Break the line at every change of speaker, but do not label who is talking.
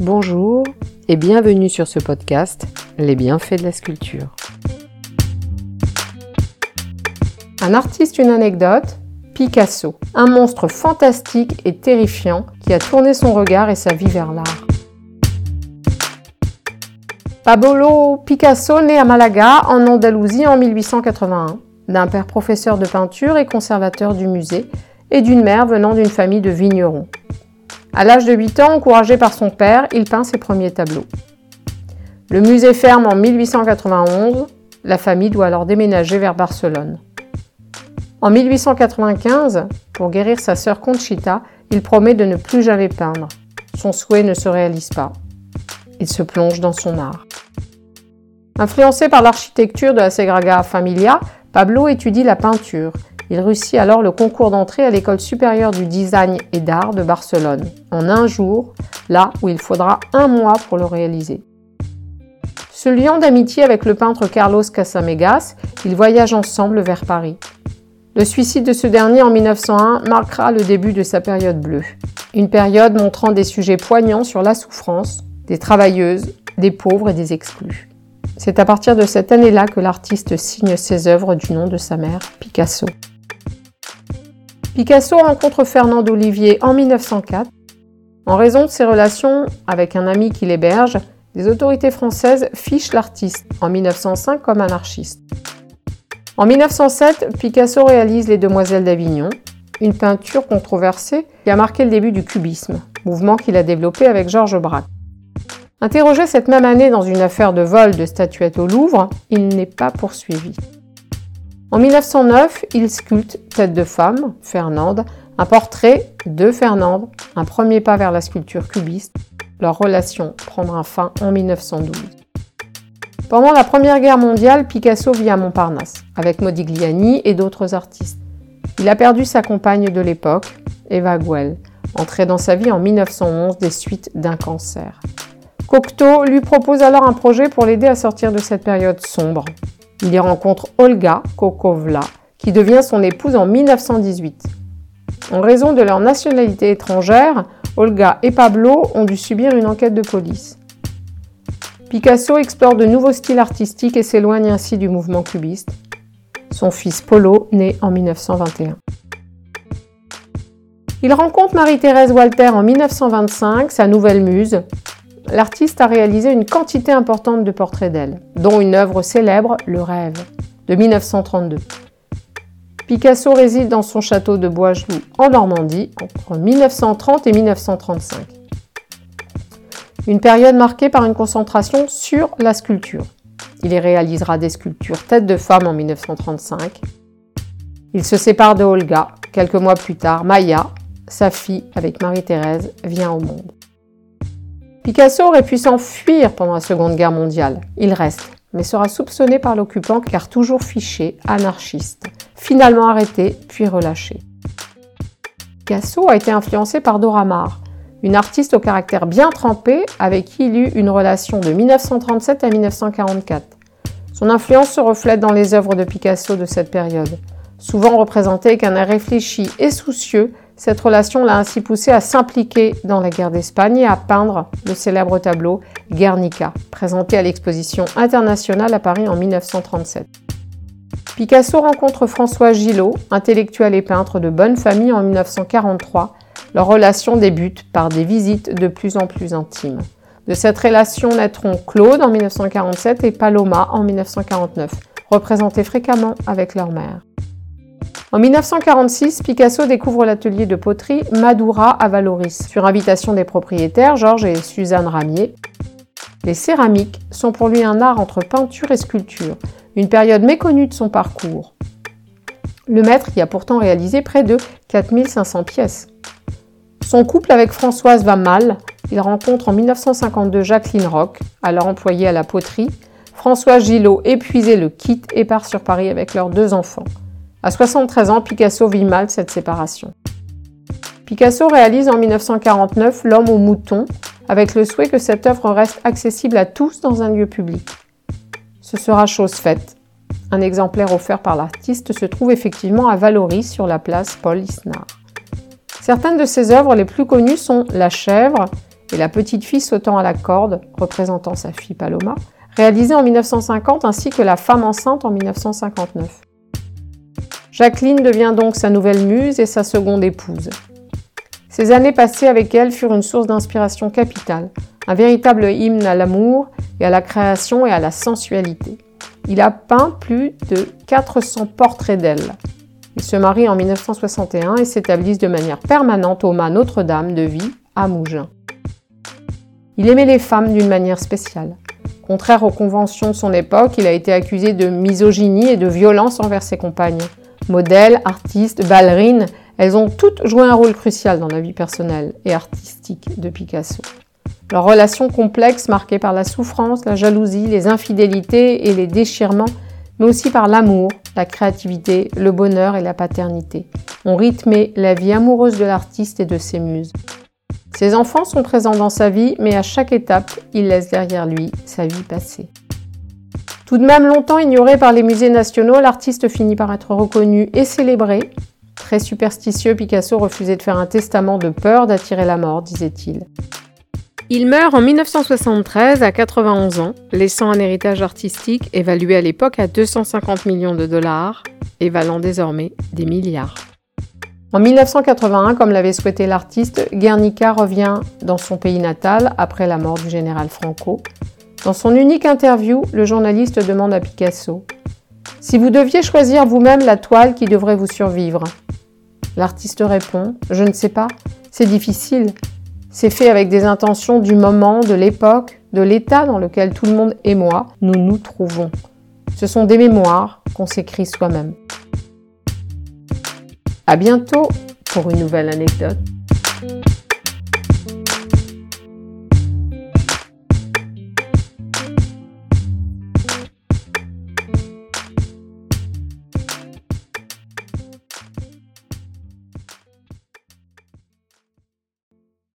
Bonjour et bienvenue sur ce podcast Les bienfaits de la sculpture. Un artiste, une anecdote Picasso, un monstre fantastique et terrifiant qui a tourné son regard et sa vie vers l'art. Pablo Picasso naît à Malaga, en Andalousie, en 1881, d'un père professeur de peinture et conservateur du musée, et d'une mère venant d'une famille de vignerons. À l'âge de 8 ans, encouragé par son père, il peint ses premiers tableaux. Le musée ferme en 1891, la famille doit alors déménager vers Barcelone. En 1895, pour guérir sa sœur Conchita, il promet de ne plus jamais peindre. Son souhait ne se réalise pas. Il se plonge dans son art. Influencé par l'architecture de la Sagrada Familia, Pablo étudie la peinture il réussit alors le concours d'entrée à l'école supérieure du design et d'art de Barcelone, en un jour, là où il faudra un mois pour le réaliser. Se liant d'amitié avec le peintre Carlos Casamegas, ils voyagent ensemble vers Paris. Le suicide de ce dernier en 1901 marquera le début de sa période bleue. Une période montrant des sujets poignants sur la souffrance, des travailleuses, des pauvres et des exclus. C'est à partir de cette année-là que l'artiste signe ses œuvres du nom de sa mère, Picasso. Picasso rencontre Fernand Olivier en 1904. En raison de ses relations avec un ami qui l'héberge, les autorités françaises fichent l'artiste en 1905 comme anarchiste. En 1907, Picasso réalise Les Demoiselles d'Avignon, une peinture controversée qui a marqué le début du cubisme, mouvement qu'il a développé avec Georges Braque. Interrogé cette même année dans une affaire de vol de statuettes au Louvre, il n'est pas poursuivi. En 1909, il sculpte Tête de femme, Fernande, un portrait de Fernande, un premier pas vers la sculpture cubiste. Leur relation prendra fin en 1912. Pendant la Première Guerre mondiale, Picasso vit à Montparnasse, avec Modigliani et d'autres artistes. Il a perdu sa compagne de l'époque, Eva Guel, entrée dans sa vie en 1911 des suites d'un cancer. Cocteau lui propose alors un projet pour l'aider à sortir de cette période sombre. Il y rencontre Olga Kokovla, qui devient son épouse en 1918. En raison de leur nationalité étrangère, Olga et Pablo ont dû subir une enquête de police. Picasso explore de nouveaux styles artistiques et s'éloigne ainsi du mouvement cubiste. Son fils Polo naît en 1921. Il rencontre Marie-Thérèse Walter en 1925, sa nouvelle muse, l'artiste a réalisé une quantité importante de portraits d'elle, dont une œuvre célèbre, Le Rêve, de 1932. Picasso réside dans son château de Boisgelou en Normandie entre 1930 et 1935. Une période marquée par une concentration sur la sculpture. Il y réalisera des sculptures tête de femme en 1935. Il se sépare de Olga. Quelques mois plus tard, Maya, sa fille avec Marie-Thérèse, vient au monde. Picasso aurait pu s'enfuir pendant la Seconde Guerre mondiale. Il reste, mais sera soupçonné par l'occupant car toujours fiché, anarchiste. Finalement arrêté, puis relâché. Picasso a été influencé par Dora Maar, une artiste au caractère bien trempé avec qui il eut une relation de 1937 à 1944. Son influence se reflète dans les œuvres de Picasso de cette période. Souvent représentées qu'un air réfléchi et soucieux, cette relation l'a ainsi poussé à s'impliquer dans la guerre d'Espagne et à peindre le célèbre tableau Guernica, présenté à l'exposition internationale à Paris en 1937. Picasso rencontre François Gillot, intellectuel et peintre de bonne famille en 1943. Leur relation débute par des visites de plus en plus intimes. De cette relation naîtront Claude en 1947 et Paloma en 1949, représentés fréquemment avec leur mère. En 1946, Picasso découvre l'atelier de poterie Madura à Valoris, sur invitation des propriétaires Georges et Suzanne Ramier. Les céramiques sont pour lui un art entre peinture et sculpture, une période méconnue de son parcours. Le maître y a pourtant réalisé près de 4500 pièces. Son couple avec Françoise va mal. Il rencontre en 1952 Jacqueline Roch, alors employée à la poterie. François Gillot, épuisé, le quitte et part sur Paris avec leurs deux enfants. À 73 ans, Picasso vit mal cette séparation. Picasso réalise en 1949 L'homme au mouton, avec le souhait que cette œuvre reste accessible à tous dans un lieu public. Ce sera chose faite. Un exemplaire offert par l'artiste se trouve effectivement à Valoris sur la place Paul Isnard. Certaines de ses œuvres les plus connues sont La chèvre et la petite fille sautant à la corde, représentant sa fille Paloma, réalisé en 1950 ainsi que La femme enceinte en 1959. Jacqueline devient donc sa nouvelle muse et sa seconde épouse. Ces années passées avec elle furent une source d'inspiration capitale, un véritable hymne à l'amour et à la création et à la sensualité. Il a peint plus de 400 portraits d'elle. Ils se marient en 1961 et s'établissent de manière permanente au mât Notre-Dame de Vie à Mougins. Il aimait les femmes d'une manière spéciale. Contraire aux conventions de son époque, il a été accusé de misogynie et de violence envers ses compagnes. Modèles, artistes, ballerines, elles ont toutes joué un rôle crucial dans la vie personnelle et artistique de Picasso. Leur relation complexe, marquée par la souffrance, la jalousie, les infidélités et les déchirements, mais aussi par l'amour, la créativité, le bonheur et la paternité, ont rythmé la vie amoureuse de l'artiste et de ses muses. Ses enfants sont présents dans sa vie, mais à chaque étape, il laisse derrière lui sa vie passée. Tout de même longtemps ignoré par les musées nationaux, l'artiste finit par être reconnu et célébré. Très superstitieux, Picasso refusait de faire un testament de peur d'attirer la mort, disait-il. Il meurt en 1973 à 91 ans, laissant un héritage artistique évalué à l'époque à 250 millions de dollars et valant désormais des milliards. En 1981, comme l'avait souhaité l'artiste, Guernica revient dans son pays natal après la mort du général Franco. Dans son unique interview, le journaliste demande à Picasso Si vous deviez choisir vous-même la toile qui devrait vous survivre? L'artiste répond Je ne sais pas, c'est difficile. C'est fait avec des intentions du moment, de l'époque, de l'état dans lequel tout le monde et moi nous nous trouvons. Ce sont des mémoires qu'on s'écrit soi-même. À bientôt pour une nouvelle anecdote.